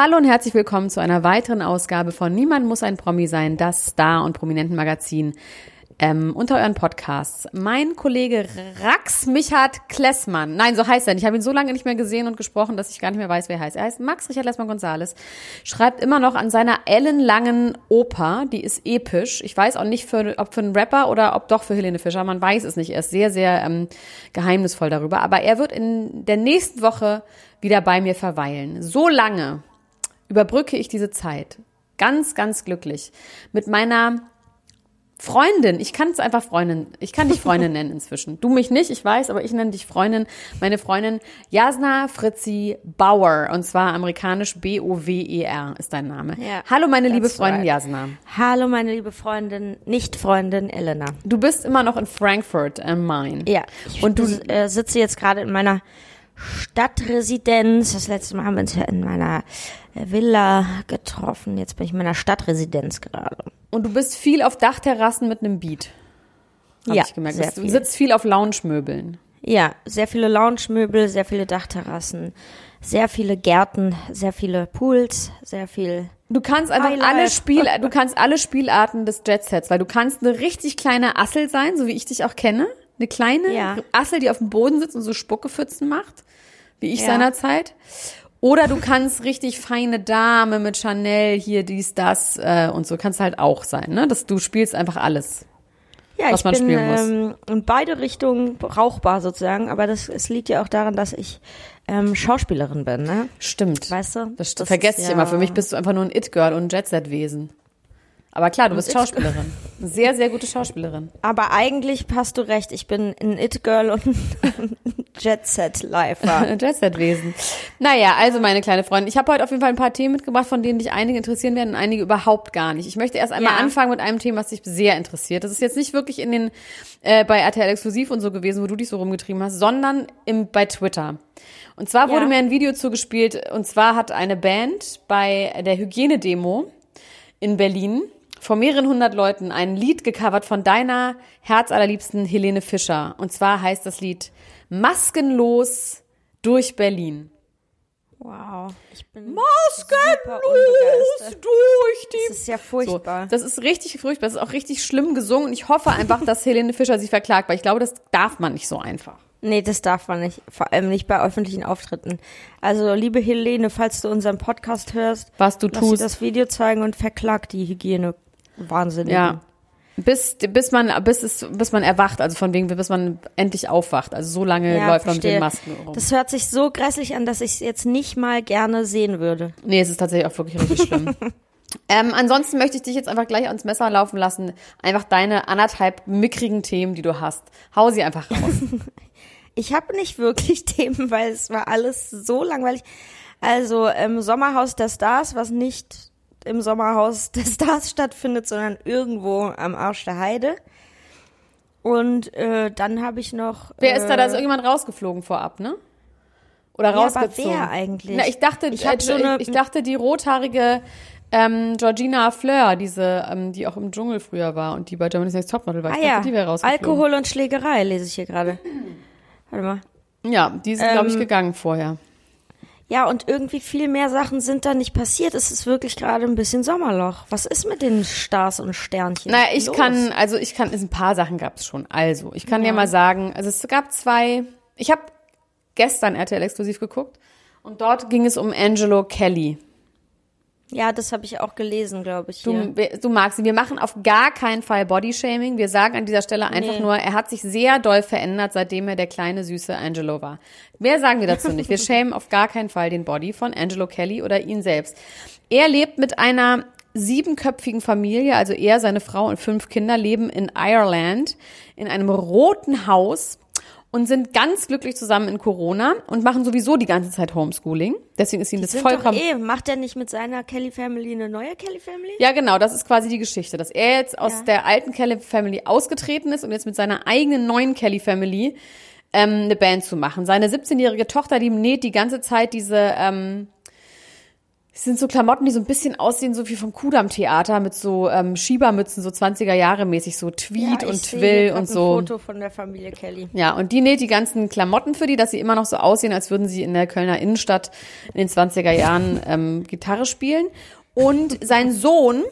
Hallo und herzlich willkommen zu einer weiteren Ausgabe von Niemand muss ein Promi sein, das Star- und Prominentenmagazin ähm, unter euren Podcasts. Mein Kollege Rax Michat Klessmann, nein, so heißt er nicht. Ich habe ihn so lange nicht mehr gesehen und gesprochen, dass ich gar nicht mehr weiß, wer er heißt. Er heißt Max Richard Lessmann Gonzales, schreibt immer noch an seiner ellenlangen Oper, die ist episch. Ich weiß auch nicht, für, ob für einen Rapper oder ob doch für Helene Fischer, man weiß es nicht. Er ist sehr, sehr ähm, geheimnisvoll darüber. Aber er wird in der nächsten Woche wieder bei mir verweilen. So lange, überbrücke ich diese Zeit. Ganz, ganz glücklich. Mit meiner Freundin, ich kann es einfach Freundin, ich kann dich Freundin nennen inzwischen. Du mich nicht, ich weiß, aber ich nenne dich Freundin. Meine Freundin Jasna Fritzi Bauer und zwar amerikanisch B-O-W-E-R ist dein Name. Ja, Hallo meine liebe Freundin right. Jasna. Hallo meine liebe Freundin, nicht Freundin Elena. Du bist immer noch in Frankfurt am Main. Ja. und du äh, sitze jetzt gerade in meiner Stadtresidenz. Das letzte Mal haben wir uns ja in meiner Villa getroffen. Jetzt bin ich in meiner Stadtresidenz gerade. Und du bist viel auf Dachterrassen mit einem Beat. Hab ja, ich gemerkt. Sehr du viel. sitzt viel auf Lounge-Möbeln. Ja, sehr viele Lounge-Möbel, sehr viele Dachterrassen, sehr viele Gärten, sehr viele Pools, sehr viel. Du kannst einfach Highlight. alle Spiel, du kannst alle Spielarten des Jetsets, weil du kannst eine richtig kleine Assel sein, so wie ich dich auch kenne. Eine kleine ja. Assel, die auf dem Boden sitzt und so Spuckepfützen macht, wie ich ja. seinerzeit. Oder du kannst richtig feine Dame mit Chanel hier dies, das äh, und so kannst halt auch sein, ne? Dass du spielst einfach alles. Ja, was ich man bin spielen muss. Ähm, in beide Richtungen brauchbar sozusagen, aber das es liegt ja auch daran, dass ich ähm, Schauspielerin bin, ne? Stimmt. Weißt du? Das, das vergesse ich ja immer. Für mich bist du einfach nur ein It-Girl und ein Jet-Set-Wesen. Aber klar, du bist Schauspielerin. Sehr, sehr gute Schauspielerin. Aber eigentlich hast du recht. Ich bin ein It-Girl und ein Jet-Set-Lifer. Jet-Set-Wesen. Naja, also meine kleine Freundin. Ich habe heute auf jeden Fall ein paar Themen mitgebracht, von denen dich einige interessieren werden und einige überhaupt gar nicht. Ich möchte erst einmal ja. anfangen mit einem Thema, was dich sehr interessiert. Das ist jetzt nicht wirklich in den äh, bei RTL Exklusiv und so gewesen, wo du dich so rumgetrieben hast, sondern im, bei Twitter. Und zwar wurde ja. mir ein Video zugespielt, und zwar hat eine Band bei der Hygienedemo in Berlin vor mehreren hundert Leuten ein Lied gecovert von deiner herzallerliebsten Helene Fischer. Und zwar heißt das Lied Maskenlos durch Berlin. Wow. Ich bin Maskenlos durch die. Das ist ja furchtbar. So, das ist richtig furchtbar. Das ist auch richtig schlimm gesungen. Und ich hoffe einfach, dass Helene Fischer sie verklagt, weil ich glaube, das darf man nicht so einfach. Nee, das darf man nicht. Vor allem nicht bei öffentlichen Auftritten. Also, liebe Helene, falls du unseren Podcast hörst, was du lass tust, das Video zeigen und verklag die Hygiene Wahnsinn. Ja. Bis, bis man, bis es, bis man erwacht, also von wegen, bis man endlich aufwacht. Also so lange ja, läuft verstehe. man mit den Masken rum. Das hört sich so grässlich an, dass ich es jetzt nicht mal gerne sehen würde. Nee, es ist tatsächlich auch wirklich richtig schlimm. ähm, ansonsten möchte ich dich jetzt einfach gleich ans Messer laufen lassen. Einfach deine anderthalb mickrigen Themen, die du hast. Hau sie einfach raus. ich habe nicht wirklich Themen, weil es war alles so langweilig. Also im Sommerhaus der Stars, was nicht im Sommerhaus des Stars stattfindet, sondern irgendwo am Arsch der Heide. Und äh, dann habe ich noch. Wer ist da? Da ist äh, irgendjemand rausgeflogen vorab, ne? Oder ja, rausgezogen? Aber wer eigentlich? Na, ich dachte, ich, äh, so eine, ich, dachte die rothaarige ähm, Georgina Fleur, diese, ähm, die auch im Dschungel früher war und die bei Germany's Next Topmodel war. Ich ah, dachte, ja. die wäre rausgeflogen. Alkohol und Schlägerei lese ich hier gerade. Warte mal. Ja, die sind, ähm, glaube ich, gegangen vorher. Ja, und irgendwie viel mehr Sachen sind da nicht passiert. Es ist wirklich gerade ein bisschen Sommerloch. Was ist mit den Stars und Sternchen? Naja, ich Los? kann, also ich kann, ein paar Sachen gab es schon. Also, ich kann ja. dir mal sagen, also es gab zwei, ich habe gestern RTL exklusiv geguckt. Und dort ging es um Angelo Kelly. Ja, das habe ich auch gelesen, glaube ich. Du, du magst ihn. Wir machen auf gar keinen Fall Bodyshaming. Wir sagen an dieser Stelle einfach Nee. nur, er hat sich sehr doll verändert, seitdem er der kleine, süße Angelo war. Mehr sagen wir dazu nicht. Wir schämen auf gar keinen Fall den Body von Angelo Kelly oder ihn selbst. Er lebt mit einer siebenköpfigen Familie, also er, seine Frau und fünf Kinder leben in Ireland in einem roten Haus und sind ganz glücklich zusammen in Corona und machen sowieso die ganze Zeit Homeschooling. Deswegen ist ihnen das Sind doch vollkommen eh, macht er nicht mit seiner Kelly Family eine neue Kelly Family? ja, genau, das ist quasi die Geschichte, dass er jetzt aus Ja. der alten Kelly Family ausgetreten ist und jetzt mit seiner eigenen neuen Kelly Family ähm, eine Band zu machen. Seine 17-jährige Tochter, die näht die ganze Zeit diese, ähm, es sind so Klamotten, die so ein bisschen aussehen, so wie vom Kudam Theater mit so ähm, Schiebermützen, so 20er Jahre mäßig, so Tweed ich und Twill und ein so. Foto von der Familie Kelly. Ja, und die näht die ganzen Klamotten für die, dass sie immer noch so aussehen, als würden sie in der Kölner Innenstadt in den 20er Jahren ähm, Gitarre spielen. Und sein Sohn,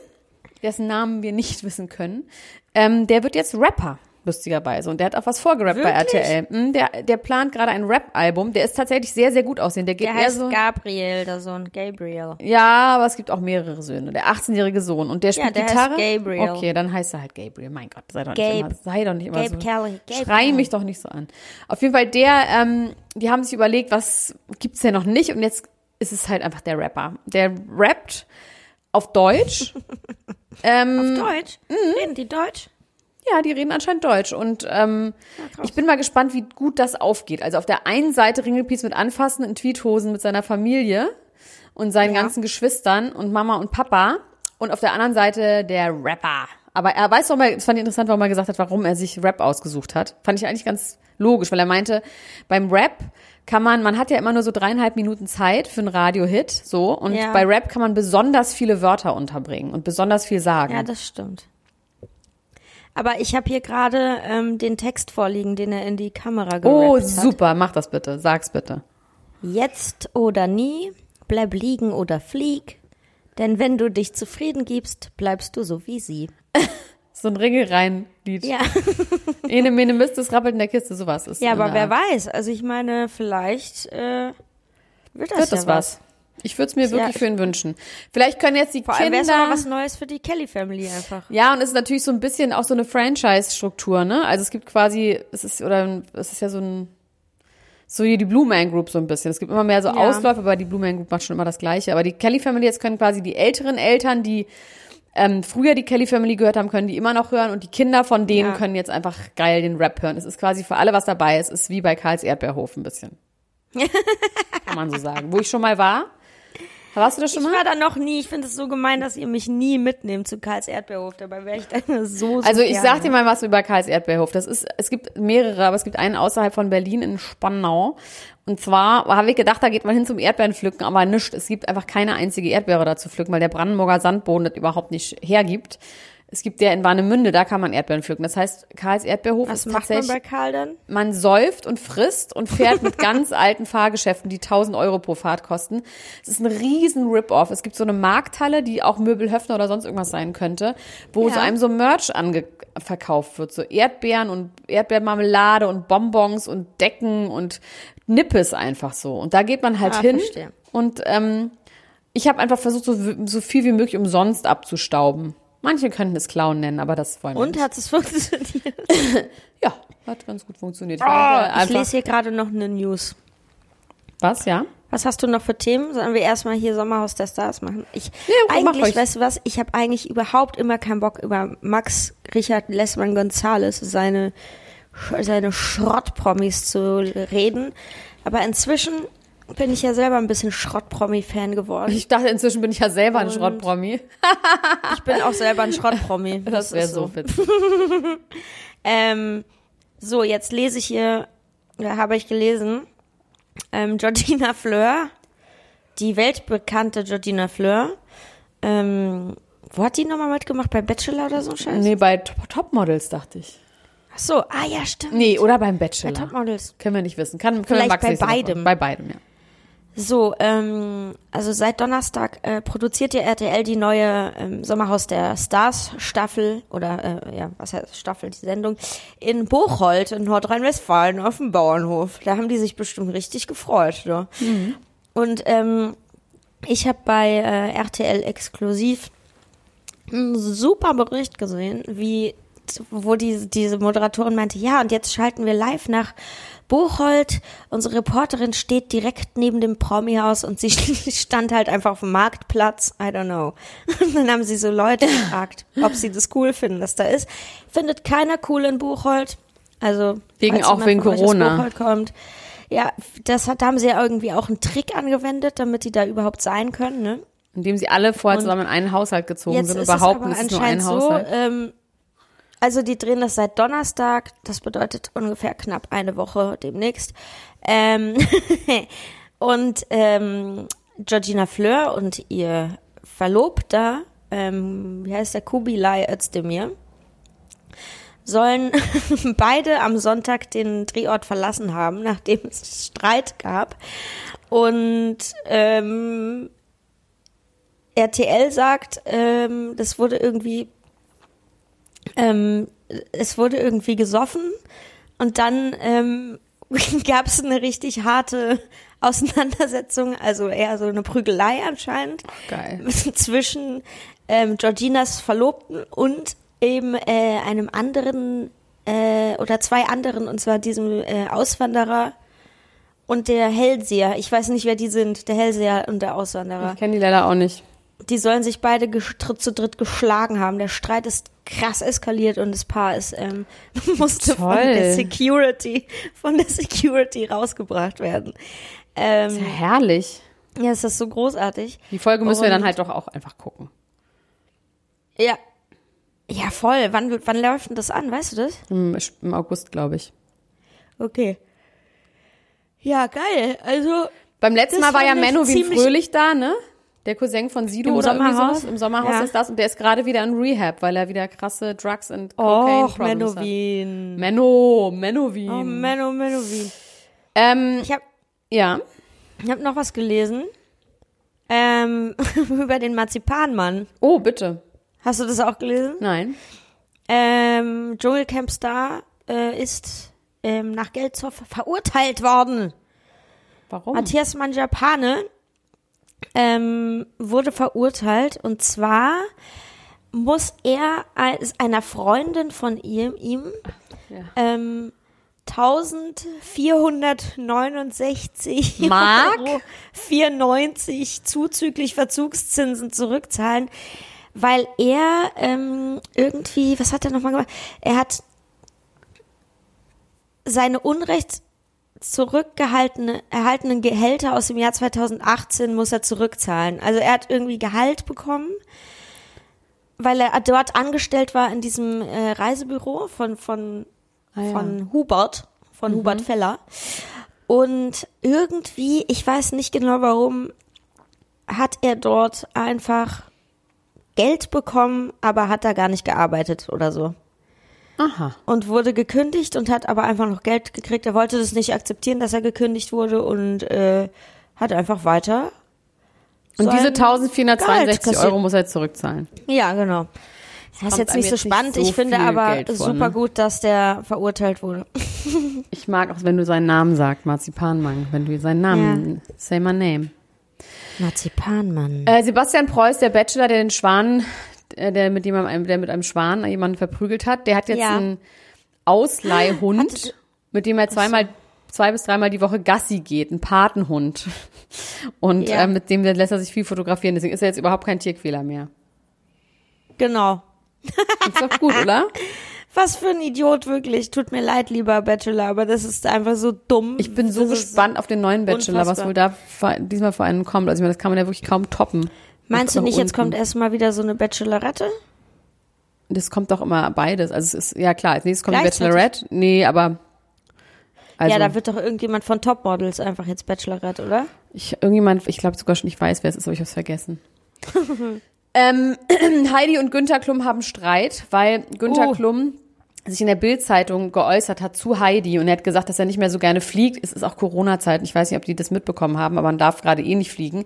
dessen Namen wir nicht wissen können, ähm, der wird jetzt Rapper, lustigerweise. Und der hat auch was vorgerappt bei Wirklich? RTL. Mm, Der, der plant gerade ein Rap-Album. Der ist tatsächlich sehr, sehr gut aussehen. Der geht Der heißt so. Gabriel, der Sohn Gabriel. Ja, aber es gibt auch mehrere Söhne. Der 18-jährige Sohn. Und der spielt der heißt Gitarre. Gabriel. Okay, dann heißt er halt Gabriel. Mein Gott, sei doch nicht Gabe. immer, sei doch nicht immer Gabe so. Kelly. Gabe Schrei mich doch nicht so an. Auf jeden Fall, der, ähm, die haben sich überlegt, was gibt's denn noch nicht? Und jetzt ist es halt einfach der Rapper. Der rappt auf Deutsch. ähm, Deutsch? Mhm. Reden die Deutsch? Ja, die reden anscheinend Deutsch. Und ähm, ich bin mal gespannt, wie gut das aufgeht. Also auf der einen Seite Ringelpiece mit Anfassen in Tweethosen mit seiner Familie und seinen Ja. ganzen Geschwistern und Mama und Papa. Und auf der anderen Seite der Rapper. Aber er weiß doch mal, das fand ich interessant, warum er gesagt hat, warum er sich Rap ausgesucht hat. Fand ich eigentlich ganz logisch, weil er meinte, beim Rap kann man, man hat ja immer nur so dreieinhalb Minuten Zeit für einen Radiohit, so. Und Ja. bei Rap kann man besonders viele Wörter unterbringen und besonders viel sagen. Ja, das stimmt. Aber ich habe hier gerade ähm, den Text vorliegen, den er in die Kamera gerappt oh, hat. super, mach das bitte, sag's bitte. Jetzt oder nie, bleib liegen oder flieg. Denn wenn du dich zufrieden gibst, bleibst du so wie sie. So ein Ringelrein-Lied. Ja, Ene, mene, Mist, das rappelt in der Kiste, sowas ist. ja aber wer Art. weiß. Also ich meine, vielleicht äh, wird das Wird ja das was? Ich würde es mir wirklich Ja. für ihn wünschen. Vielleicht können jetzt die Vor allem wäre es mal Kinder... was Neues für die Kelly Family einfach. Ja, und es ist natürlich so ein bisschen auch so eine Franchise-Struktur, ne? Also es gibt quasi, es ist, oder es ist ja so ein, so wie die Blue Man Group so ein bisschen. Es gibt immer mehr so Ja. Ausläufer, aber die Blue Man Group macht schon immer das Gleiche. Aber die Kelly Family jetzt können quasi die älteren Eltern, die ähm, früher die Kelly Family gehört haben, können die immer noch hören und die Kinder von denen Ja. können jetzt einfach geil den Rap hören. Es ist quasi für alle was dabei. Es ist wie bei Karls Erdbeerhof ein bisschen. Kann man so sagen. Wo ich schon mal war. Warst du das schon Ich mal? war da noch nie. Ich finde es so gemein, dass ihr mich nie mitnehmt zu Karls Erdbeerhof. Dabei wäre ich da so, so Also ich gerne. sag dir mal was über Karls Erdbeerhof. Das ist, es gibt mehrere, aber es gibt einen außerhalb von Berlin in Spandau. Und zwar habe ich gedacht, da geht man hin zum Erdbeerenpflücken, aber nicht. Es gibt einfach keine einzige Erdbeere da zu pflücken, weil der Brandenburger Sandboden das überhaupt nicht hergibt. Es gibt der in Warnemünde, da kann man Erdbeeren pflücken. Das heißt, Karls Erdbeerhof Was ist macht man tatsächlich bei Karl dann? man säuft und frisst und fährt mit ganz alten Fahrgeschäften, die 1000 Euro pro Fahrt kosten. Es ist ein riesen Rip-Off. Es gibt so eine Markthalle, die auch Möbel Höfner oder sonst irgendwas sein könnte, wo Ja. so einem so Merch verkauft wird. So Erdbeeren und Erdbeermarmelade und Bonbons und Decken und Nippes einfach so. Und da geht man halt Ah, hin. verstehe. Und ähm, ich habe einfach versucht, so, so viel wie möglich umsonst abzustauben. Manche könnten es Klauen nennen, aber das wollen wir Und nicht. hat es funktioniert? Ja, hat ganz gut funktioniert. Oh, ich lese hier gerade noch eine News. Was, ja? Was hast du noch für Themen? Sollen wir erstmal hier Sommerhaus der Stars machen? Ich mach eigentlich, ruhig. weißt du was? Ich habe eigentlich überhaupt immer keinen Bock über Max Richard Lessmann Gonzales seine seine Schrottpromis zu reden. Aber inzwischen bin ich ja selber ein bisschen Schrottpromi-Fan geworden. Ich dachte, inzwischen bin ich ja selber ein Und- Schrottpromi. Ich bin auch selber ein Schrottpromi. Das wäre ist so witzig. Ähm, so, jetzt lese ich hier, da habe ich gelesen, ähm, Georgina Fleur, die weltbekannte Georgina Fleur, ähm, wo hat die nochmal mitgemacht? Bei Bachelor oder so ein Scheiß? Nee, bei Top- Topmodels dachte ich. Ach so, ah ja, stimmt. Nee, oder beim bei Bachelor. Topmodels. Können wir nicht wissen. Kann, können Vielleicht Max bei beidem. Bei beidem, ja. So, ähm, also seit Donnerstag äh, produziert ja RTL die neue ähm, Sommerhaus der Stars Staffel oder äh, ja, was heißt Staffel, die Sendung in Bocholt in Nordrhein-Westfalen auf dem Bauernhof. Da haben die sich bestimmt richtig gefreut. Ja. Und ähm, ich habe bei äh, RTL exklusiv einen super Bericht gesehen, wie wo die, diese Moderatorin meinte, ja, und jetzt schalten wir live nach Bocholt. Unsere Reporterin steht direkt neben dem Promi-Haus und sie stand halt einfach auf dem Marktplatz. I don't know. Und dann haben sie so Leute gefragt, ob sie das cool finden, dass da ist. Findet keiner cool in Bocholt. Also Wegen- auch wegen Corona. Kommt. Ja, das hat, da haben sie ja irgendwie auch einen Trick angewendet, damit die da überhaupt sein können, ne? Indem sie alle vorher zusammen in einen Haushalt gezogen sind und ist es aber ist nur ein anscheinend so, Haushalt. ähm, also die drehen das seit Donnerstag, das bedeutet ungefähr knapp eine Woche demnächst. Ähm, und ähm, Georgina Fleur und ihr Verlobter, ähm, wie heißt der, Kubilay Özdemir, sollen beide am Sonntag den Drehort verlassen haben, nachdem es Streit gab. Und ähm, RTL sagt, ähm, das wurde irgendwie, ähm, es wurde irgendwie gesoffen und dann ähm, gab es eine richtig harte Auseinandersetzung, also eher so eine Prügelei anscheinend Geil. zwischen ähm, Georginas Verlobten und eben äh, einem anderen äh, oder zwei anderen, und zwar diesem äh, Auswanderer und der Hellseher. Ich weiß nicht, wer die sind, der Hellseher und der Auswanderer. Ich kenne die leider auch nicht. Die sollen sich beide gestritt zu dritt geschlagen haben. Der Streit ist krass eskaliert und das Paar ist ähm, musste von Toll. der Security von der Security rausgebracht werden. Ist ja Ähm, herrlich. ja, ist das so großartig. Die Folge müssen wir dann Und- halt doch auch einfach gucken. Ja. Ja, voll. Wann, wann läuft denn das an? Weißt du das? Im, im August, glaube ich. Okay. Ja, geil. Also, Beim letzten Mal war ja Menno wie Fröhlich da, ne? Der Cousin von Sido Im oder irgendwie Sommerhaus? sowas. Im Sommerhaus Ja. ist das. Und der ist gerade wieder in Rehab, weil er wieder krasse Drugs and Cocaine och, Problems hat. Menowin. Menno, Menowin. Oh, Menno, Menowin. ähm, Ich habe ja. ich hab noch was gelesen. Ähm, über den Marzipanmann. Oh, bitte. Hast du das auch gelesen? Nein. Ähm, Dschungelcamp Star äh, ist ähm, nach Geldzoff verurteilt worden. Warum? Matthias Manjapane ähm, wurde verurteilt und zwar muss er als einer Freundin von ihm, ihm Ja. ähm, 1469 Mark? Euro 94 zuzüglich Verzugszinsen zurückzahlen, weil er ähm, irgendwie, was hat er nochmal gemacht? Er hat seine Unrecht zurückgehaltene, erhaltenen Gehälter aus dem Jahr 2018 muss er zurückzahlen. Also er hat irgendwie Gehalt bekommen, weil er dort angestellt war in diesem äh, Reisebüro von, von, Ah, ja. von Hubert, von Hubert Feller. Und irgendwie, ich weiß nicht genau warum, hat er dort einfach Geld bekommen, aber hat da gar nicht gearbeitet oder so Aha. und wurde gekündigt und hat aber einfach noch Geld gekriegt. Er wollte das nicht akzeptieren, dass er gekündigt wurde und äh, hat einfach weiter. Und sein diese Gehalt 1462 kassiert. Euro muss er zurückzahlen. Ja, genau. Das ist kommt jetzt nicht so jetzt nicht spannend. so ich finde aber Geld vor, super ne? gut, dass der verurteilt wurde. Ich mag auch, wenn du seinen Namen sagst, Marzipanmann. Wenn du seinen Namen, say my name. Marzipanmann. Äh, Sebastian Preuß, der Bachelor, der den Schwan, äh, der mit jemandem, der mit einem Schwan jemanden verprügelt hat, der hat jetzt Ja. einen Ausleihhund, Hatte- mit dem er zweimal, zwei bis dreimal die Woche Gassi geht, ein Patenhund. Und Ja. äh, mit dem lässt er sich viel fotografieren, deswegen ist er jetzt überhaupt kein Tierquäler mehr. Genau. Ist doch gut, oder? Was für ein Idiot, wirklich. Tut mir leid, lieber Bachelor, aber das ist einfach so dumm. Ich bin so Das gespannt auf den neuen Bachelor, was unfassbar. wohl da diesmal vor einen kommt. Also ich meine, das kann man ja wirklich kaum toppen. Meinst du nicht, jetzt unten. kommt erstmal wieder so eine Bachelorette? Das kommt doch immer beides. Also es ist, ja klar, als nächstes kommt die Gleichzeitig? Bachelorette. Nee, aber also, ja, da wird doch irgendjemand von Topmodels einfach jetzt Bachelorette, oder? ich, irgendjemand, ich glaube sogar schon, ich weiß, wer es ist, aber ich habe vergessen. ähm, Heidi und Günther Klum haben Streit, weil Günther Oh. Klum sich in der Bild-Zeitung geäußert hat zu Heidi und er hat gesagt, dass er nicht mehr so gerne fliegt. Es ist auch Corona-Zeit. Ich weiß nicht, ob die das mitbekommen haben, aber man darf gerade eh nicht fliegen.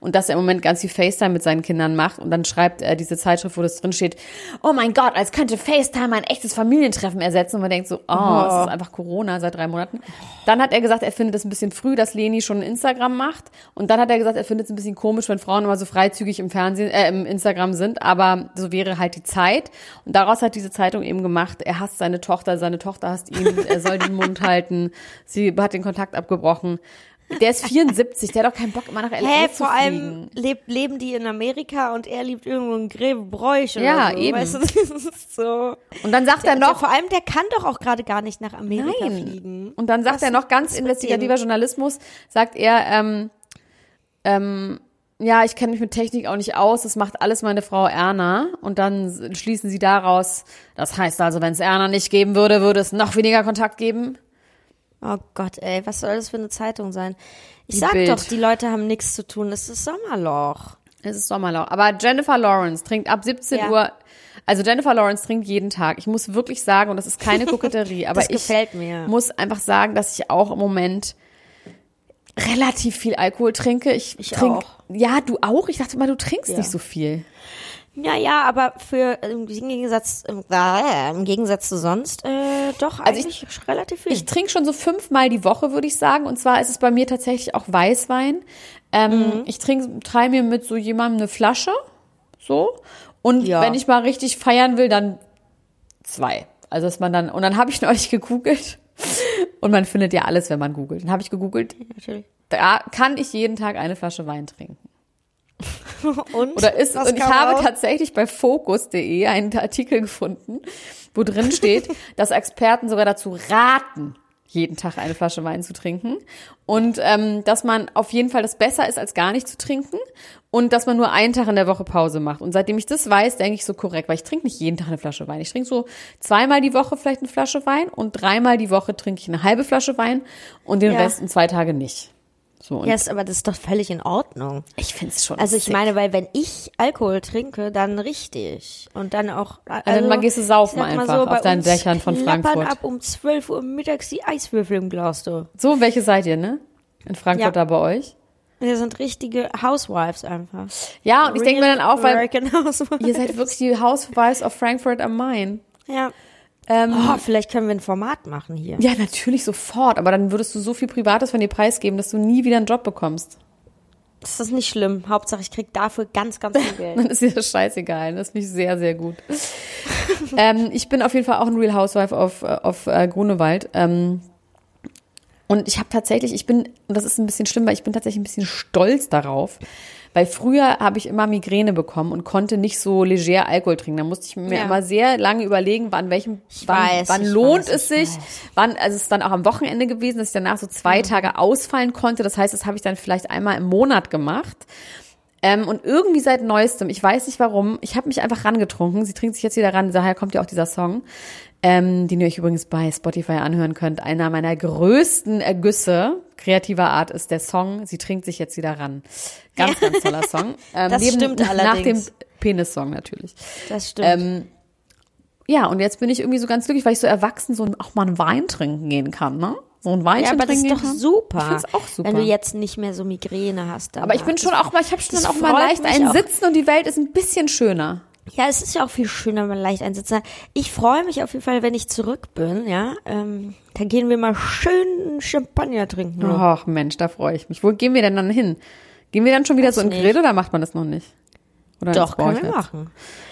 Und dass er im Moment ganz viel FaceTime mit seinen Kindern macht. Und dann schreibt er diese Zeitschrift, wo das drin steht, oh mein Gott, als könnte FaceTime ein echtes Familientreffen ersetzen. Und man denkt so, oh, es ist einfach Corona seit drei Monaten. Dann hat er gesagt, er findet es ein bisschen früh, dass Leni schon Instagram macht. Und dann hat er gesagt, er findet es ein bisschen komisch, wenn Frauen immer so freizügig im Fernsehen, äh, im Instagram sind. Aber so wäre halt die Zeit. Und daraus hat diese Zeitung eben gemacht, er hasst seine Tochter, seine Tochter hasst ihn, er soll den Mund halten, sie hat den Kontakt abgebrochen. Der ist 74, der hat doch keinen Bock, immer nach LA Hä, zu vor allem lebt, leben die in Amerika und er lebt irgendwo in Gräbebräuch oder Ja, so. eben. Weißt du, das ist so. Und dann sagt er Der, noch, vor allem, der kann doch auch gerade gar nicht nach Amerika Nein. fliegen. Und dann sagt Was er noch ganz investigativer? Journalismus, sagt er, ähm, ähm, ja, ich kenne mich mit Technik auch nicht aus, das macht alles meine Frau Erna. Und dann schließen sie daraus, das heißt also, wenn es Erna nicht geben würde, würde es noch weniger Kontakt geben. Oh Gott, ey, was soll das für eine Zeitung sein? Ich Die sag Bild. doch, die Leute haben nichts zu tun. Es ist Sommerloch. Es ist Sommerlau. Aber Jennifer Lawrence trinkt ab 17 Ja. Uhr, also Jennifer Lawrence trinkt jeden Tag. Ich muss wirklich sagen, und das ist keine Koketterie, aber ich muss einfach sagen, dass ich auch im Moment relativ viel Alkohol trinke. Ich, Ich trink, auch. Ja, du auch? Ich dachte mal, du trinkst Ja. nicht so viel. Ja, ja, aber für im Gegensatz, äh, im Gegensatz zu sonst, äh, doch Also ich- relativ viel. Ich trinke schon so fünfmal die Woche, würde ich sagen. Und zwar ist es bei mir tatsächlich auch Weißwein. Ähm, Mhm. Ich trinke, teile mir mit so jemandem eine Flasche. So. Und Ja. wenn ich mal richtig feiern will, dann zwei. Also dass man dann, und dann habe ich neulich gegoogelt. Und man findet ja alles, wenn man googelt. Dann habe ich gegoogelt, Natürlich. da kann ich jeden Tag eine Flasche Wein trinken. Und? Oder ist, und ich habe raus? tatsächlich bei focus.de einen Artikel gefunden, wo drin steht, dass Experten sogar dazu raten, jeden Tag eine Flasche Wein zu trinken. Und ähm, dass man auf jeden Fall das besser ist, als gar nicht zu trinken. Und dass man nur einen Tag in der Woche Pause macht. Und seitdem ich das weiß, denke ich so korrekt, weil ich trinke nicht jeden Tag eine Flasche Wein. Ich trinke so zweimal die Woche vielleicht eine Flasche Wein und dreimal die Woche trinke ich eine halbe Flasche Wein und den Ja. Rest in zwei Tage nicht. So, Ja, ist, aber das ist doch völlig in Ordnung. ich finde es schon Also ich sick. meine, weil wenn ich Alkohol trinke, dann richtig. Und dann auch. Also, dann mal gehst du saufen einfach bei auf deinen Dächern von Frankfurt. ab um 12 Uhr mittags die Eiswürfel im Glas, du. So, welche seid ihr, ne? In Frankfurt Ja. da bei euch? Wir sind richtige Housewives einfach. Ja, und ich denke mir dann auch, weil ihr seid wirklich die Housewives of Frankfurt am Main. Ja. Ähm, Oh, vielleicht können wir ein Format machen hier. Ja, natürlich sofort, aber dann würdest du so viel Privates von dir preisgeben, dass du nie wieder einen Job bekommst. Das ist nicht schlimm. Hauptsache, ich krieg dafür ganz, ganz viel Geld. Dann ist dir das scheißegal. Das finde ich sehr, sehr gut. ähm, ich bin auf jeden Fall auch ein Real Housewife auf, äh, auf äh, Grunewald. Ähm, und ich habe tatsächlich, ich bin, und das ist ein bisschen schlimm, weil ich bin tatsächlich ein bisschen stolz darauf, weil früher habe ich immer Migräne bekommen und konnte nicht so leger Alkohol trinken. Da musste ich mir Ja. immer sehr lange überlegen, wann welchem, Ich wann, weiß, wann lohnt weiß, es ich sich, wann, also es ist dann auch am Wochenende gewesen, dass ich danach so zwei Tage ausfallen konnte. Das heißt, das habe ich dann vielleicht einmal im Monat gemacht. Ähm, und irgendwie seit neuestem, ich weiß nicht warum, ich habe mich einfach rangetrunken. Sie trinkt sich jetzt wieder ran, daher kommt ja auch dieser Song, ähm, den ihr euch übrigens bei Spotify anhören könnt. Einer meiner größten Ergüsse kreativer Art ist der Song Sie trinkt sich jetzt wieder ran. Ganz, ganz toller Song. Ähm, Das stimmt Nach dem allerdings. Penis-Song natürlich. Das stimmt. Ähm, ja, und jetzt bin ich irgendwie so ganz glücklich, weil ich so erwachsen so auch mal einen Wein trinken gehen kann, ne? So ein Weinchen ja, aber das trinken ist doch super. Ich find's auch super. Wenn du jetzt nicht mehr so Migräne hast. Aber ich bin schon auch mal, ich habe schon das dann auch mal leicht mich ein auch. Sitzen und die Welt ist ein bisschen schöner. Ja, es ist ja auch viel schöner, wenn man leicht einsitzen hat. Ich freue mich auf jeden Fall, wenn ich zurück bin, ja. Ähm, da gehen wir mal schön Champagner trinken. Ach Mensch, da freue ich mich. Wo gehen wir denn dann hin? Gehen wir dann schon wieder Weiß so in. Grill oder macht man das noch nicht? Oder Doch, können wir machen.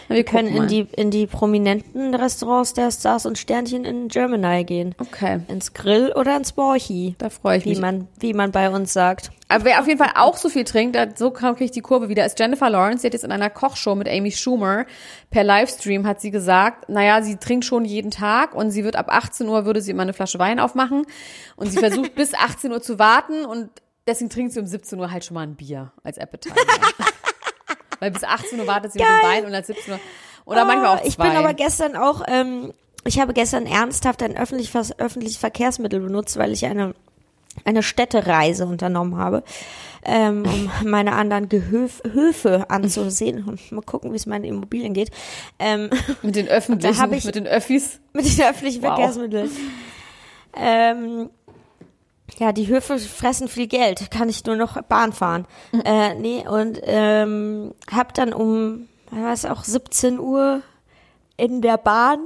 Na, wir Können in mal. die, in die prominenten Restaurants der Stars und Sternchen in Gemini gehen. Okay, Ins Grill oder ins Borchi. da freue ich Wie mich. man, wie man bei uns sagt. Aber wer auf jeden Fall auch so viel trinkt, da- so kriege ich die Kurve wieder, ist Jennifer Lawrence. Sie hat jetzt in einer Kochshow mit Amy Schumer per Livestream hat sie gesagt, naja, sie trinkt schon jeden Tag und sie wird ab 18 Uhr würde sie immer eine Flasche Wein aufmachen und sie versucht bis 18 Uhr zu warten und deswegen trinkt sie um 17 Uhr halt schon mal ein Bier als Appetizer. Weil bis 18 Uhr wartet sie mit dem Wein und als 17 Uhr oder manchmal auch Ah, Ich zwei. bin aber gestern auch, ähm, ich habe gestern ernsthaft ein öffentlich, öffentliches Verkehrsmittel benutzt, weil ich eine eine Städtereise unternommen habe, ähm, um meine anderen Gehöf Höfe anzusehen und mal gucken, wie es meinen Immobilien geht. Ähm, Mit den öffentlichen, ich- mit den Öffis. mit den öffentlichen Wow. Verkehrsmitteln. Ähm, ja, die Höfe fressen viel Geld, kann ich nur noch Bahn fahren. Äh, nee, und ähm, hab dann um, was auch 17 Uhr in der Bahn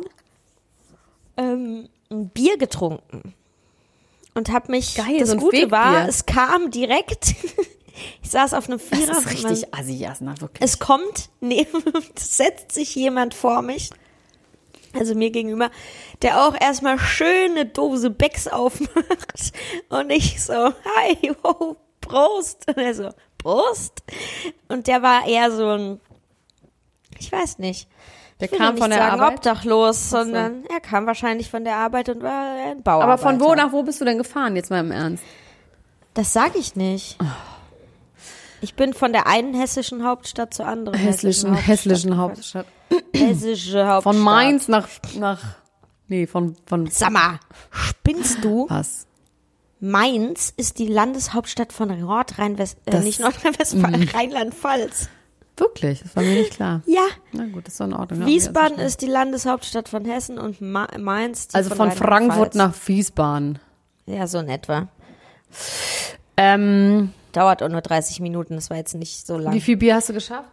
ähm, ein Bier getrunken. Und hab mich, Geil, das so Gute Wegbier. war, es kam direkt, ich saß auf einem Das Vierer. ist und man- richtig assi, Jasna, wirklich. es kommt neben, es setzt sich jemand vor mich, also mir gegenüber, der auch erstmal schöne Dose Becks aufmacht. Und ich so, hi, wow, Prost. Und er so, Prost. Und der war eher so ein, ich weiß nicht. Der kam von der sagen Arbeit? obdachlos, sondern er kam wahrscheinlich von der Arbeit und war ein Bauarbeiter. Aber von wo nach wo bist du denn gefahren, jetzt mal im Ernst? Das sage ich nicht. Oh. Ich bin von der einen hessischen Hauptstadt zur anderen Hässlichen, hässlichen Hauptstadt. Hessische Hauptstadt. Von Mainz nach, nach, nee, von, von, Sag mal, spinnst du? was? Mainz ist die Landeshauptstadt von Nordrhein-West, äh, Mhm. nicht Nordrhein-Westfalen, Rheinland-Pfalz. Wirklich? Das war mir nicht klar. Ja. Na gut, das ist doch in Ordnung. Wiesbaden ist die Landeshauptstadt von Hessen und Ma Mainz die Also von Rheinland-Pfalz. Frankfurt nach Wiesbaden. Ja, so in etwa. Ähm, Dauert auch nur 30 Minuten, das war jetzt nicht so lang. wie viel Bier hast du geschafft?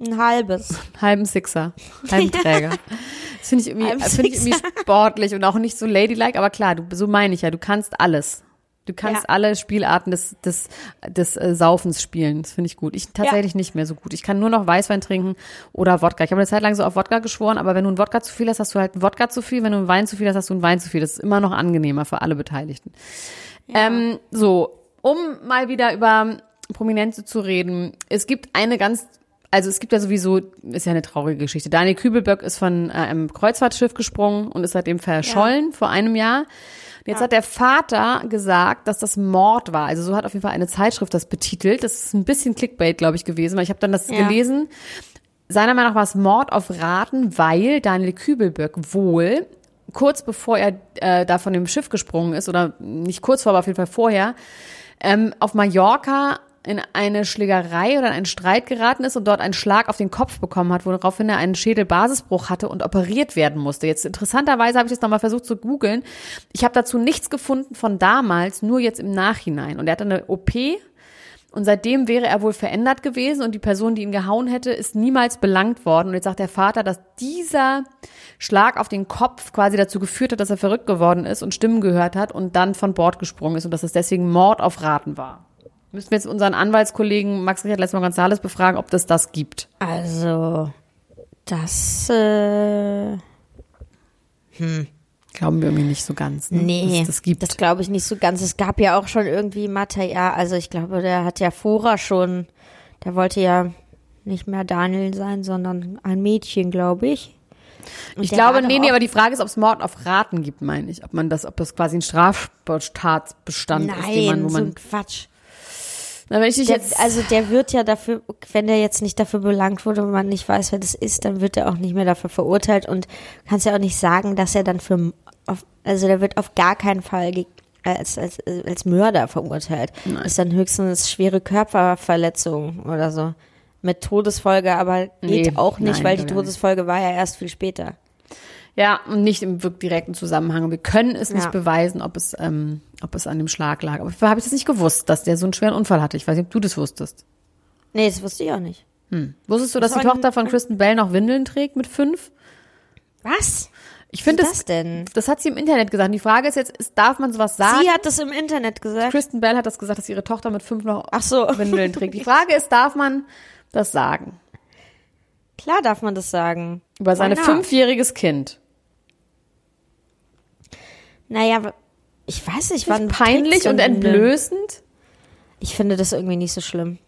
Ein halbes. Halben Sixer, halben Träger. Das finde ich irgendwie, finde ich irgendwie sportlich und auch nicht so ladylike, aber klar, du, so meine ich ja, du kannst alles. Du kannst Ja. alle Spielarten des, des, des äh, Saufens spielen. Das finde ich gut. Ich tatsächlich nicht mehr so gut. Ich kann nur noch Weißwein trinken oder Wodka. Ich habe eine Zeit lang so auf Wodka geschworen, aber wenn du einen Wodka zu viel hast, hast du halt einen Wodka zu viel. Wenn du einen Wein zu viel hast, hast du einen Wein zu viel. Das ist immer noch angenehmer für alle Beteiligten. Ähm, so, um mal wieder über Prominente zu reden. Es gibt eine ganz, also es gibt ja sowieso, ist ja eine traurige Geschichte. Daniel Kübelböck ist von äh, einem Kreuzfahrtschiff gesprungen und ist seitdem verschollen vor einem Jahr. Und jetzt hat der Vater gesagt, dass das Mord war. Also so hat auf jeden Fall eine Zeitschrift das betitelt. Das ist ein bisschen Clickbait, glaube ich, gewesen, weil ich habe dann das Ja. gelesen. Seiner Meinung nach war es Mord auf Raten, weil Daniel Kübelböck wohl kurz bevor er äh, da von dem Schiff gesprungen ist, oder nicht kurz vor, aber auf jeden Fall vorher, ähm, auf Mallorca in eine Schlägerei oder in einen Streit geraten ist und dort einen Schlag auf den Kopf bekommen hat, woraufhin er einen Schädelbasisbruch hatte und operiert werden musste. Jetzt interessanterweise habe ich das nochmal versucht zu googeln. Ich habe dazu nichts gefunden von damals, nur jetzt im Nachhinein. Und er hatte eine OP und seitdem wäre er wohl verändert gewesen und die Person, die ihn gehauen hätte, ist niemals belangt worden. Und jetzt sagt der Vater, dass dieser Schlag auf den Kopf quasi dazu geführt hat, dass er verrückt geworden ist und Stimmen gehört hat und dann von Bord gesprungen ist und dass es deswegen Mord auf Raten war. Müssten wir jetzt unseren Anwaltskollegen Max Richard Lessmann González befragen, ob das das gibt. Also, das, äh, Glauben wir irgendwie nicht so ganz. Ne? nee, das gibt. das glaube ich nicht so ganz. Es gab ja auch schon irgendwie Material, also ich glaube, der hat ja vorher schon, der wollte ja nicht mehr Daniel sein, sondern ein Mädchen, glaube ich. Und ich glaube, nee, nee, aber die Frage ist, ob es Mord auf Raten gibt, meine ich. Ob man das, ob das quasi ein Straftatbestand ist, den man, Nein, wo so ein man. Quatsch. Na, wenn ich Der, jetzt, also der wird ja dafür, wenn der jetzt nicht dafür belangt wurde und man nicht weiß, wer das ist, dann wird er auch nicht mehr dafür verurteilt und kannst ja auch nicht sagen, dass er dann für, auf, also der wird auf gar keinen Fall als, als, als Mörder verurteilt. Ist dann höchstens schwere Körperverletzung oder so. Mit Todesfolge, aber geht Nee, auch nicht, nein, weil die nicht. Todesfolge war ja erst viel später. Ja, und nicht im wirklich direkten Zusammenhang. Wir können es nicht Ja. beweisen, ob es, ähm, ob es an dem Schlag lag. Aber habe ich das nicht gewusst, dass der so einen schweren Unfall hatte. Ich weiß nicht, ob du das wusstest. Nee, das wusste ich auch nicht. Wusstest du, dass Das die Tochter von Kristen Bell noch Windeln trägt mit fünf? Was? Ich finde das, das denn? das hat sie im Internet gesagt. Die Frage ist jetzt, ist, darf man sowas sagen? Sie hat das im Internet gesagt. Kristen Bell hat das gesagt, dass ihre Tochter mit fünf noch Ach so. Windeln trägt. Die Frage ist, darf man das sagen? Klar darf man das sagen. Über sein fünfjähriges Kind. Naja, ich weiß nicht, wann Peinlich und Windeln? entblößend? Ich finde das irgendwie nicht so schlimm.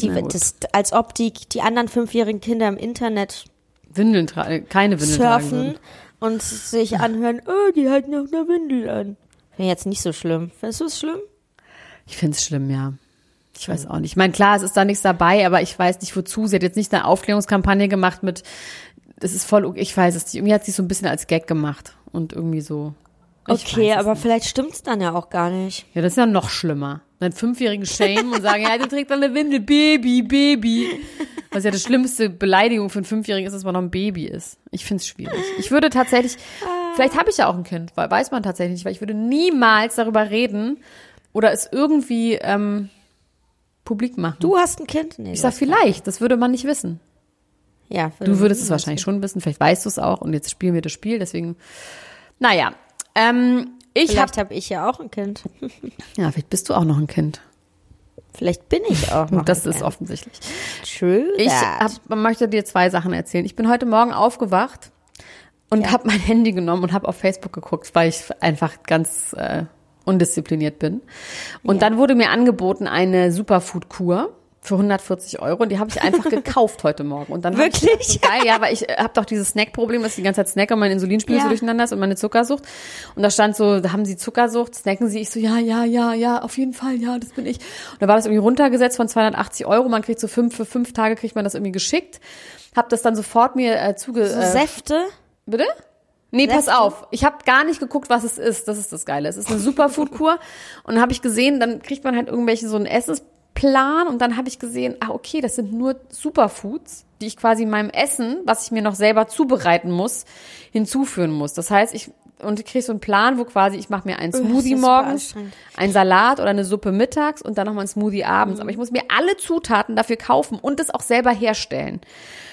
Die, das, als ob die, die anderen fünfjährigen Kinder im Internet Windeln tragen, keine Windeln surfen und sich anhören, oh, die hat noch eine Windel an. Finde ich jetzt nicht so schlimm. Findest du es schlimm? Ich finde es schlimm, ja. Ich weiß auch nicht. Ich meine, klar, es ist da nichts dabei, aber ich weiß nicht wozu. Sie hat jetzt nicht eine Aufklärungskampagne gemacht mit, das ist voll, ich weiß es nicht. Irgendwie hat sie es so ein bisschen als Gag gemacht und irgendwie so. Ich Okay, aber nicht. vielleicht stimmt's dann ja auch gar nicht. Ja, das ist ja noch schlimmer. Einen fünfjährigen Shame und sagen, ja, du trägst eine Windel, Baby, Baby. Was ja das schlimmste Beleidigung für einen Fünfjährigen ist, dass man noch ein Baby ist. Ich find's schwierig. Ich würde tatsächlich, vielleicht habe ich ja auch ein Kind, weil weiß man tatsächlich nicht, weil ich würde niemals darüber reden oder es irgendwie ähm, publik machen. Du hast ein Kind? Nee, ich sag vielleicht, das würde man nicht wissen. Ja, Du würdest es wahrscheinlich schon wissen, vielleicht weißt du es auch und jetzt spielen wir das Spiel, deswegen, naja. Ähm, ich habe, Vielleicht habe ich ja auch ein Kind. ja, vielleicht bist du auch noch ein Kind. Vielleicht bin ich auch noch das ist offensichtlich. True Ich hab, möchte dir zwei Sachen erzählen. Ich bin heute Morgen aufgewacht und Ja. habe mein Handy genommen und habe auf Facebook geguckt, weil ich einfach ganz äh, undiszipliniert bin. Und dann wurde mir angeboten eine Superfood-Kur für 140 Euro und die habe ich einfach gekauft heute Morgen. Und dann ich Wirklich? gedacht, so geil, ja, weil ich habe doch dieses Snack-Problem, dass ich die ganze Zeit snacke und mein Insulinspiegel so Ja. durcheinander ist und meine Zuckersucht. Und da stand so, da haben Sie Zuckersucht, snacken Sie? Ich so, ja, ja, ja, ja, auf jeden Fall, ja, das bin ich. Und da war das irgendwie runtergesetzt von 280 Euro. Man kriegt so fünf, für fünf Tage kriegt man das irgendwie geschickt. Hab das dann sofort mir äh, zuge... so äh, Säfte? Bitte? Nee, pass auf. Ich habe gar nicht geguckt, was es ist. Das ist das Geile. Es ist eine Superfood-Kur. und dann habe ich gesehen, dann kriegt man halt irgendwelche so einen Essensplan und dann habe ich gesehen, ah, okay, das sind nur Superfoods, die ich quasi meinem Essen, was ich mir noch selber zubereiten muss, hinzuführen muss. Das heißt, ich und ich kriege so einen Plan, wo quasi ich mache mir einen das Smoothie morgens, einen Salat oder eine Suppe mittags und dann nochmal einen Smoothie abends. Aber ich muss mir alle Zutaten dafür kaufen und es auch selber herstellen.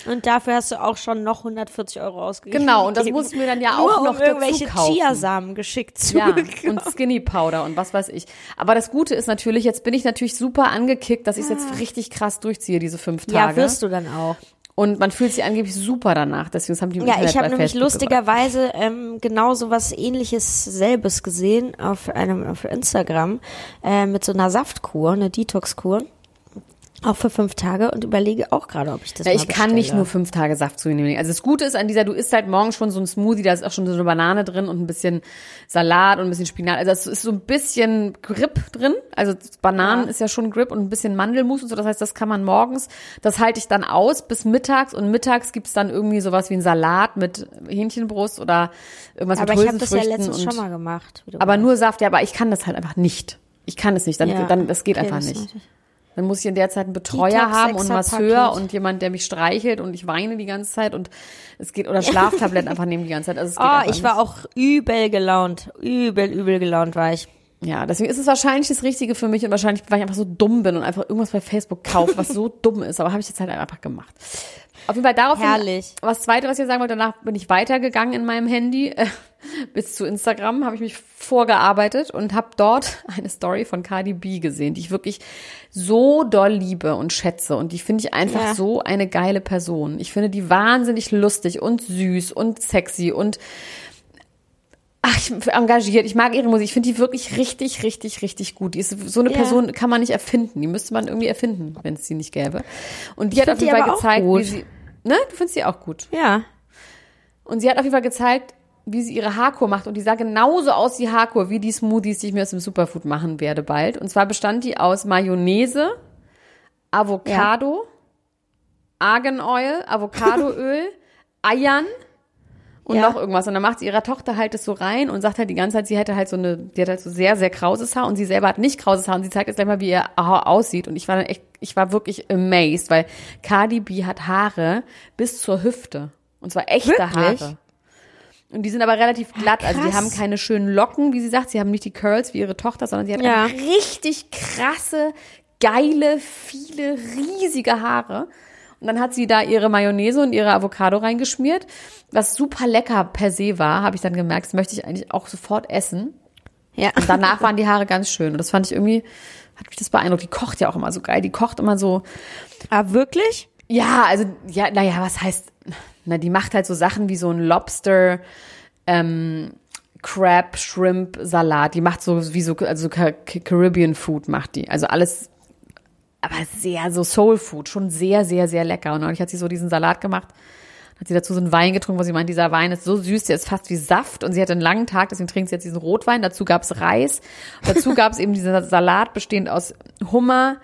Und dafür hast du auch schon noch 140 Euro ausgegeben. Genau, und das muss ich mir dann ja Nur auch um noch dazu irgendwelche kaufen. Chiasamen geschickt zu Ja, bekommen. und Skinny Powder und was weiß ich. Aber das Gute ist natürlich, jetzt bin ich natürlich super angekickt, dass ich es jetzt richtig krass durchziehe, diese fünf Ja, Tage. wirst du dann auch. Und man fühlt sich angeblich super danach. Deswegen haben die Ja, Internet ich habe nämlich Facebook gesagt. lustigerweise ähm, genau so was ähnliches selbes gesehen auf einem auf Instagram äh, mit so einer Saftkur, eine Detox-Kur. Auch für fünf Tage und überlege auch gerade, ob ich das Ja, ich kann nicht nur fünf Tage Saft zu mir nehmen. Also das Gute ist an dieser, du isst halt morgens schon so ein Smoothie, da ist auch schon so eine Banane drin und ein bisschen Salat und ein bisschen Spinat. Also es ist so ein bisschen Grip drin. Also Bananen Ja. ist ja schon Grip und ein bisschen Mandelmus und so. Das heißt, das kann man morgens, das halte ich dann aus bis mittags und mittags gibt's dann irgendwie sowas wie ein Salat mit Hähnchenbrust oder irgendwas Aber mit ich habe das ja letztens schon mal gemacht. Aber weißt. nur Saft, ja, aber ich kann das halt einfach nicht. Ich kann es nicht. Dann, Ja. dann das geht Okay, einfach das nicht. Dann muss ich in der Zeit einen Betreuer haben und Masseur und jemand, der mich streichelt und ich weine die ganze Zeit und es geht oder Schlaftabletten einfach nehmen die ganze Zeit. Also es geht Oh, ich war nicht. auch übel gelaunt. Übel, übel gelaunt war ich. Ja, deswegen ist es wahrscheinlich das Richtige für mich und wahrscheinlich, weil ich einfach so dumm bin und einfach irgendwas bei Facebook kaufe, was so dumm ist. Aber habe ich jetzt halt einfach gemacht. Auf jeden Fall daraufhin. Herrlich. Was zweite, was ich sagen wollte, danach bin ich weitergegangen in meinem Handy äh, bis zu Instagram, habe ich mich vorgearbeitet und habe dort eine Story von Cardi B gesehen, die ich wirklich so doll liebe und schätze und die finde ich einfach Ja. so eine geile Person. Ich finde die wahnsinnig lustig und süß und sexy und ach, ich bin engagiert. Ich mag ihre Musik. Ich finde die wirklich richtig, richtig, richtig gut. Die ist so eine Ja. Person kann man nicht erfinden. Die müsste man irgendwie erfinden, wenn es sie nicht gäbe. Und die Ich hat auf jeden die Fall gezeigt, wie sie, ne, du findest sie auch gut. Ja. Und sie hat auf jeden Fall gezeigt, wie sie ihre Haarkur macht. Und die sah genauso aus wie Haarkur, wie die Smoothies, die ich mir aus dem Superfood machen werde bald. Und zwar bestand die aus Mayonnaise, Avocado, Arganoil, Avocadoöl, Eiern und Ja. noch irgendwas. Und dann macht sie ihrer Tochter halt das so rein und sagt halt die ganze Zeit, sie hätte halt so eine, die hat halt so sehr, sehr krauses Haar und sie selber hat nicht krauses Haar und sie zeigt jetzt gleich mal, wie ihr Haar aussieht. Und ich war dann echt, ich war wirklich amazed, weil Cardi B hat Haare bis zur Hüfte. Und zwar echte Wirklich? Haare. Und die sind aber relativ glatt, also die krass. haben keine schönen Locken, wie sie sagt. Sie haben nicht die Curls wie ihre Tochter, sondern sie hat Ja. richtig krasse, geile, viele, riesige Haare. Und dann hat sie da ihre Mayonnaise und ihre Avocado reingeschmiert, was super lecker per se war, habe ich dann gemerkt. Das möchte ich eigentlich auch sofort essen. Ja. Und danach waren die Haare ganz schön. Und das fand ich irgendwie, hat mich das beeindruckt. Die kocht ja auch immer so geil. Die kocht immer so, Ah, wirklich? ja, also, ja, naja, was heißt, na, die macht halt so Sachen wie so ein Lobster, ähm, Crab, Shrimp, Salat. Die macht so, wie so, also Ca- Caribbean Food macht die. Also alles, aber sehr so Soul Food, schon sehr, sehr, sehr lecker. Und neulich hat sie so diesen Salat gemacht, hat sie dazu so einen Wein getrunken, wo sie meint, dieser Wein ist so süß, der ist fast wie Saft. Und sie hatte einen langen Tag, deswegen trinkt sie jetzt diesen Rotwein. Dazu gab's Reis. Dazu gab's eben diesen Salat bestehend aus Hummer,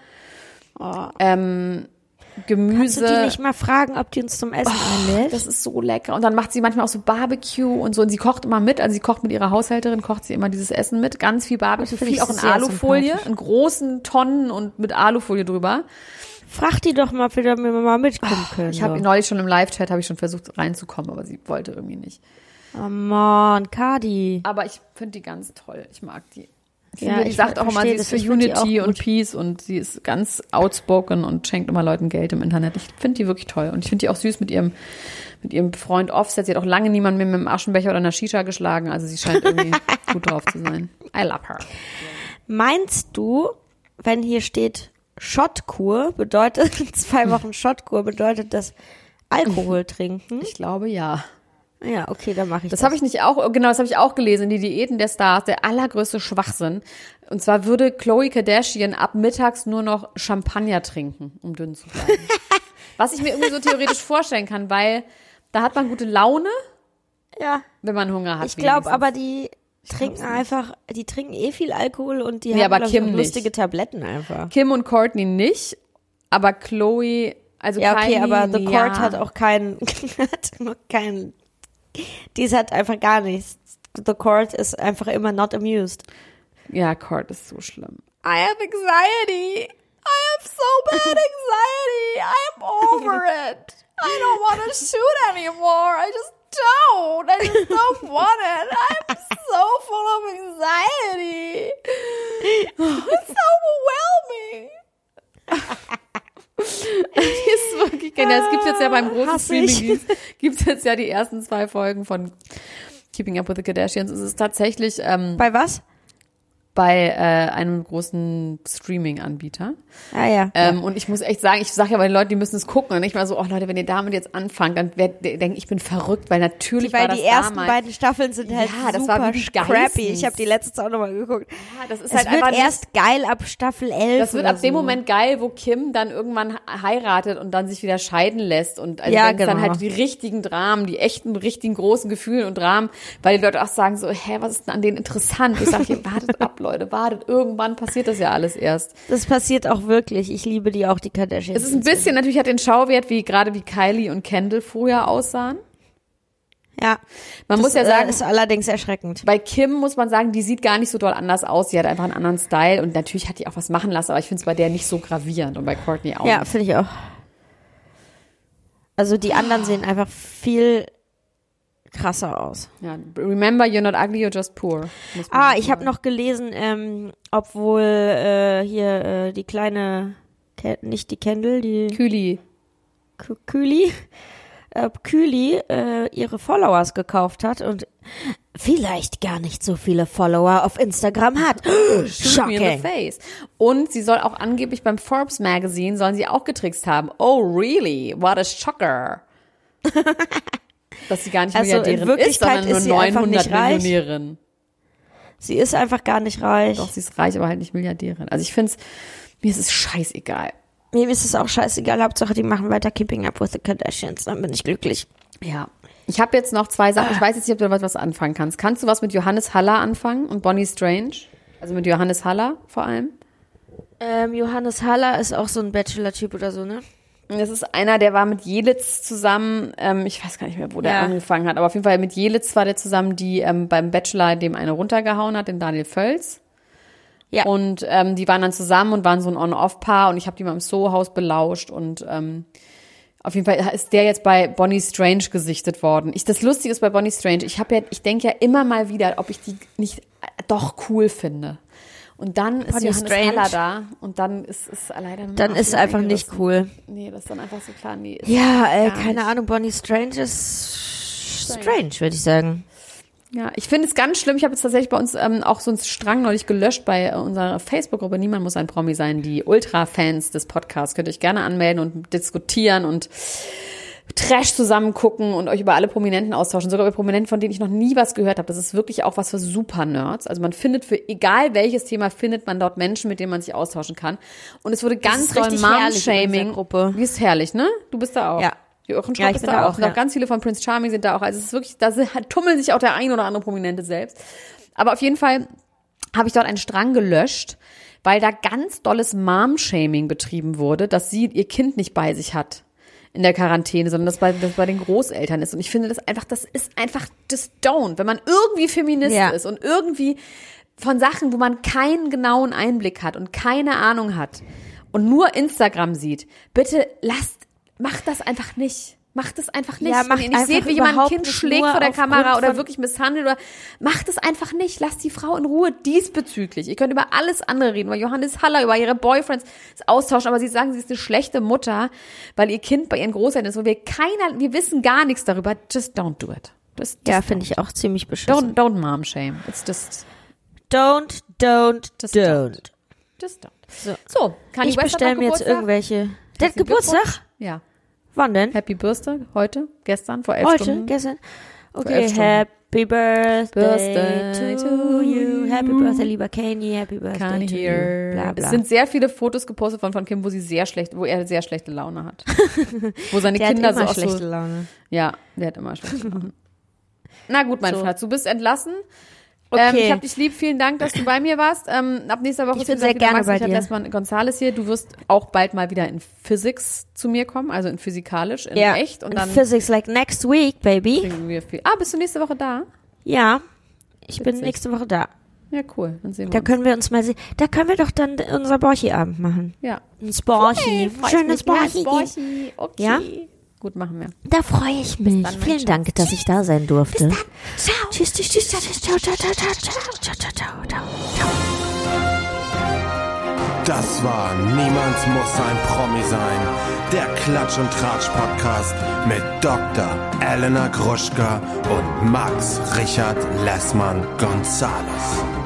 ähm, Gemüse. Kannst du die nicht mal fragen, ob die uns zum Essen einlädt? Das ist so lecker. Und dann macht sie manchmal auch so Barbecue und so. Und sie kocht immer mit. Also sie kocht mit ihrer Haushälterin, kocht sie immer dieses Essen mit. Ganz viel Barbecue. Viel ich auch in Alufolie. In großen Tonnen und mit Alufolie drüber. Frag die doch mal, ob wir da mal mitkommen können. Ich habe neulich schon im Live-Chat habe ich schon versucht reinzukommen, aber sie wollte irgendwie nicht. Oh Mann, Kadi. Aber ich finde die ganz toll. Ich mag die. Ich Ja, die ich sagt auch immer, sie ist für Unity und. Peace und sie ist ganz outspoken und schenkt immer Leuten Geld im Internet. Ich finde die wirklich toll. Und ich finde die auch süß mit ihrem, mit ihrem Freund Offset. Sie hat auch lange niemanden mehr mit einem Aschenbecher oder einer Shisha geschlagen. Also sie scheint irgendwie gut drauf zu sein. I love her. Meinst du, wenn hier steht Schottkur, bedeutet, zwei Wochen Schottkur, bedeutet das Alkohol trinken? Ich glaube ja. Ja, okay, dann mache ich Das das. habe ich nicht auch, genau, das habe ich auch gelesen. Die Diäten der Stars, der allergrößte Schwachsinn. Und zwar würde Khloe Kardashian ab mittags nur noch Champagner trinken, um dünn zu bleiben. Was ich mir irgendwie so theoretisch vorstellen kann, weil da hat man gute Laune, ja, wenn man Hunger hat. ich glaube aber, die trinken einfach, die trinken eh viel Alkohol und die Nee, haben aber Kim lustige Tabletten einfach. Kim und Courtney nicht, aber Chloe, also Ja, okay, Kylie, aber The ja. Court hat auch keinen, hat noch keinen, die hat einfach gar nichts. The Court ist einfach immer not amused. Ja, Court ist so schlimm. I have anxiety. I have so bad anxiety. I'm over it. I don't want to shoot anymore. I just don't. I just don't want it. I'm so full of anxiety. It's overwhelming. Die ist wirklich genial. Es gibt jetzt ja beim großen Hass ich. Streaming, gibt jetzt ja die ersten zwei Folgen von Keeping Up with the Kardashians. Es ist tatsächlich ähm, Bei was? Bei äh, einem großen Streaming-Anbieter. Ah ja. Ähm, und ich muss echt sagen, ich sage ja bei den Leuten, die müssen es gucken und nicht mal so, oh Leute, wenn ihr damit jetzt anfangt, dann werdet ihr denken, ich bin verrückt, weil natürlich Weil war das die ersten damals, beiden Staffeln sind halt Ja, das super war die crappy. Ich habe die letzte auch nochmal geguckt. Ja, das ist Es halt wird einfach erst geil ab Staffel 11 das wird ab dem so. Moment geil, wo Kim dann irgendwann heiratet und dann sich wieder scheiden lässt und also Ja, es dann genau. halt die richtigen Dramen, die echten, richtigen großen Gefühle und Dramen, weil die Leute auch sagen so, hä, was ist denn an denen interessant? Ich sage hier, wartet ab, Leute, wartet, irgendwann passiert das ja alles erst. Das passiert auch wirklich. Ich liebe die auch, die Kardashians. Es ist ein bisschen, natürlich hat den Schauwert, wie gerade wie Kylie und Kendall früher aussahen. Ja. Man das, muss ja sagen, Äh, ist allerdings erschreckend. bei Kim muss man sagen, die sieht gar nicht so doll anders aus. Sie hat einfach einen anderen Style und natürlich hat die auch was machen lassen, aber ich finde es bei der nicht so gravierend und bei Courtney auch Ja, finde ich auch. Also die anderen sehen einfach viel krasser aus. Ja, remember, you're not ugly, you're just poor. Ah, ich habe noch gelesen, ähm, obwohl äh, hier äh, die kleine, Ke nicht die Kendall, die Küli. K Küli, äh, Küli äh, ihre Followers gekauft hat und vielleicht gar nicht so viele Follower auf Instagram hat. Shocking. Und sie soll auch angeblich beim Forbes Magazine, sollen sie auch getrickst haben. Oh, really? What a shocker. Dass sie gar nicht Also in Milliardärin ist, Wirklichkeit sondern nur ist sie einfach 900 nicht reich. Millionärin. Sie ist einfach gar nicht reich. Doch, sie ist reich, aber halt nicht Milliardärin. Also ich finde es, mir ist es scheißegal. Mir ist es auch scheißegal. Hauptsache, die machen weiter Keeping Up with the Kardashians. Dann bin ich glücklich. Ja. Ich habe jetzt noch zwei Sachen. Ich weiß jetzt nicht, ob du was anfangen kannst. Kannst du was mit Johannes Haller anfangen und Bonnie Strange? Also mit Johannes Haller vor allem. Ähm, Johannes Haller ist auch so ein Bachelor-Typ oder so, ne? Das ist einer, der war mit Jelitz zusammen, ähm, ich weiß gar nicht mehr, wo der Ja. angefangen hat, aber auf jeden Fall mit Jelitz war der zusammen, die ähm, beim Bachelor dem eine runtergehauen hat, den Daniel Völz. Ja. Und ähm, die waren dann zusammen und waren so ein On-Off-Paar und ich habe die mal im Soho-Haus belauscht und ähm, auf jeden Fall ist der jetzt bei Bonnie Strange gesichtet worden. Ich, das Lustige ist bei Bonnie Strange, ich habe ja, ich denke ja immer mal wieder, ob ich die nicht äh, doch cool finde. Und dann ist Bonnie Johannes Strange. Haller da und dann ist es leider Dann ist einfach nicht cool. Nee, das ist dann einfach so klar, nee. ist Ja, äh, keine nicht. Ahnung. Bonnie Strange ist strange, würde ich sagen. Ja, ich finde es ganz schlimm. Ich habe jetzt tatsächlich bei uns ähm, auch so einen Strang neulich gelöscht bei äh, unserer Facebook-Gruppe. Niemand muss ein Promi sein. Die Ultra-Fans des Podcasts könnt ihr euch gerne anmelden und diskutieren und Trash zusammen gucken und euch über alle Prominenten austauschen. Sogar über Prominenten, von denen ich noch nie was gehört habe. Das ist wirklich auch was für Super-Nerds. Also man findet für egal welches Thema, findet man dort Menschen, mit denen man sich austauschen kann. Und es wurde ganz doll in Mom-Shaming. Die ist herrlich, ne? Du bist da auch. Ja. Jochen Ja, Schropp ich ist da auch. auch, ja. ganz viele von Prince Charming sind da auch. Also es ist wirklich, da sind- tummeln sich auch der ein oder andere Prominente selbst. Aber auf jeden Fall habe ich dort einen Strang gelöscht, weil da ganz dolles Mom-Shaming betrieben wurde, dass sie ihr Kind nicht bei sich hat in der Quarantäne, sondern das bei, das bei den Großeltern ist. Und ich finde das einfach, das ist einfach das Don't. Wenn man irgendwie Feminist Ja. ist und irgendwie von Sachen, wo man keinen genauen Einblick hat und keine Ahnung hat und nur Instagram sieht, bitte lasst, macht das einfach nicht. Macht es einfach nicht. Ja, Wenn macht ihr nicht seht, wie jemand ein Kind schlägt vor der Kamera oder wirklich misshandelt oder macht es einfach nicht. Lasst die Frau in Ruhe diesbezüglich. Ihr könnt über alles andere reden, über Johannes Haller, über ihre Boyfriends austauschen, aber sie sagen, sie ist eine schlechte Mutter, weil ihr Kind bei ihren Großeltern ist, wo wir keiner, wir wissen gar nichts darüber. Just don't do it. Just, Ja, just finde ich auch ziemlich beschissen. Don't, don't mom shame. It's just, Don't, don't, just don't. don't. Just don't. So. So, kann Ich bestelle mir jetzt irgendwelche. Der Geburtstag? Ja. Wann denn? Happy Birthday. Heute? Gestern? Vor elf Heute? Stunden? Gestern? Okay. Happy Birthday, Birthday to you. Happy Birthday, lieber Kanye. Happy Birthday Kann to hier. you. Bla, bla. Es sind sehr viele Fotos gepostet von, von Kim, wo sie sehr schlecht, wo er sehr schlechte Laune hat. wo seine Der Kinder hat immer so schlechte so, Laune. Ja, der hat immer schlechte Laune. Na gut, mein So. Schatz, du bist entlassen. Okay. Ähm, ich hab dich lieb, vielen Dank, dass du bei mir warst. Ähm, ab nächster Woche Ich bin sehr gerne Max bei dir. Lessmann Gonzales hier. Du wirst auch bald mal wieder in Physics zu mir kommen, also in physikalisch, in ja. echt. Und In dann Physics like next week, baby. kriegen wir viel. Ah, bist du nächste Woche da? Ja. Ich bin Witzig. nächste Woche da. Ja, cool. Dann sehen wir Da uns. können wir uns mal sehen. Da können wir doch dann unser Borchi-Abend machen. Ja. Ein Sporchi. Freu ich Schönes Borchi. Borchi. Okay. Ja? Gut, machen wir. Da freue ich mich. dann, Vielen. Dank, dass ich da sein durfte. Ciao. Tschüss, tschüss, tschüss, tschüss, ciao, ciao, ciao, ciao, ciao, ciao, ciao, ciao, ciao, ciao. Das war Niemand muss ein Promi sein. Der Klatsch und Tratsch Podcast mit Dr. Elena Gruschka und Max Richard Lessmann Gonzales.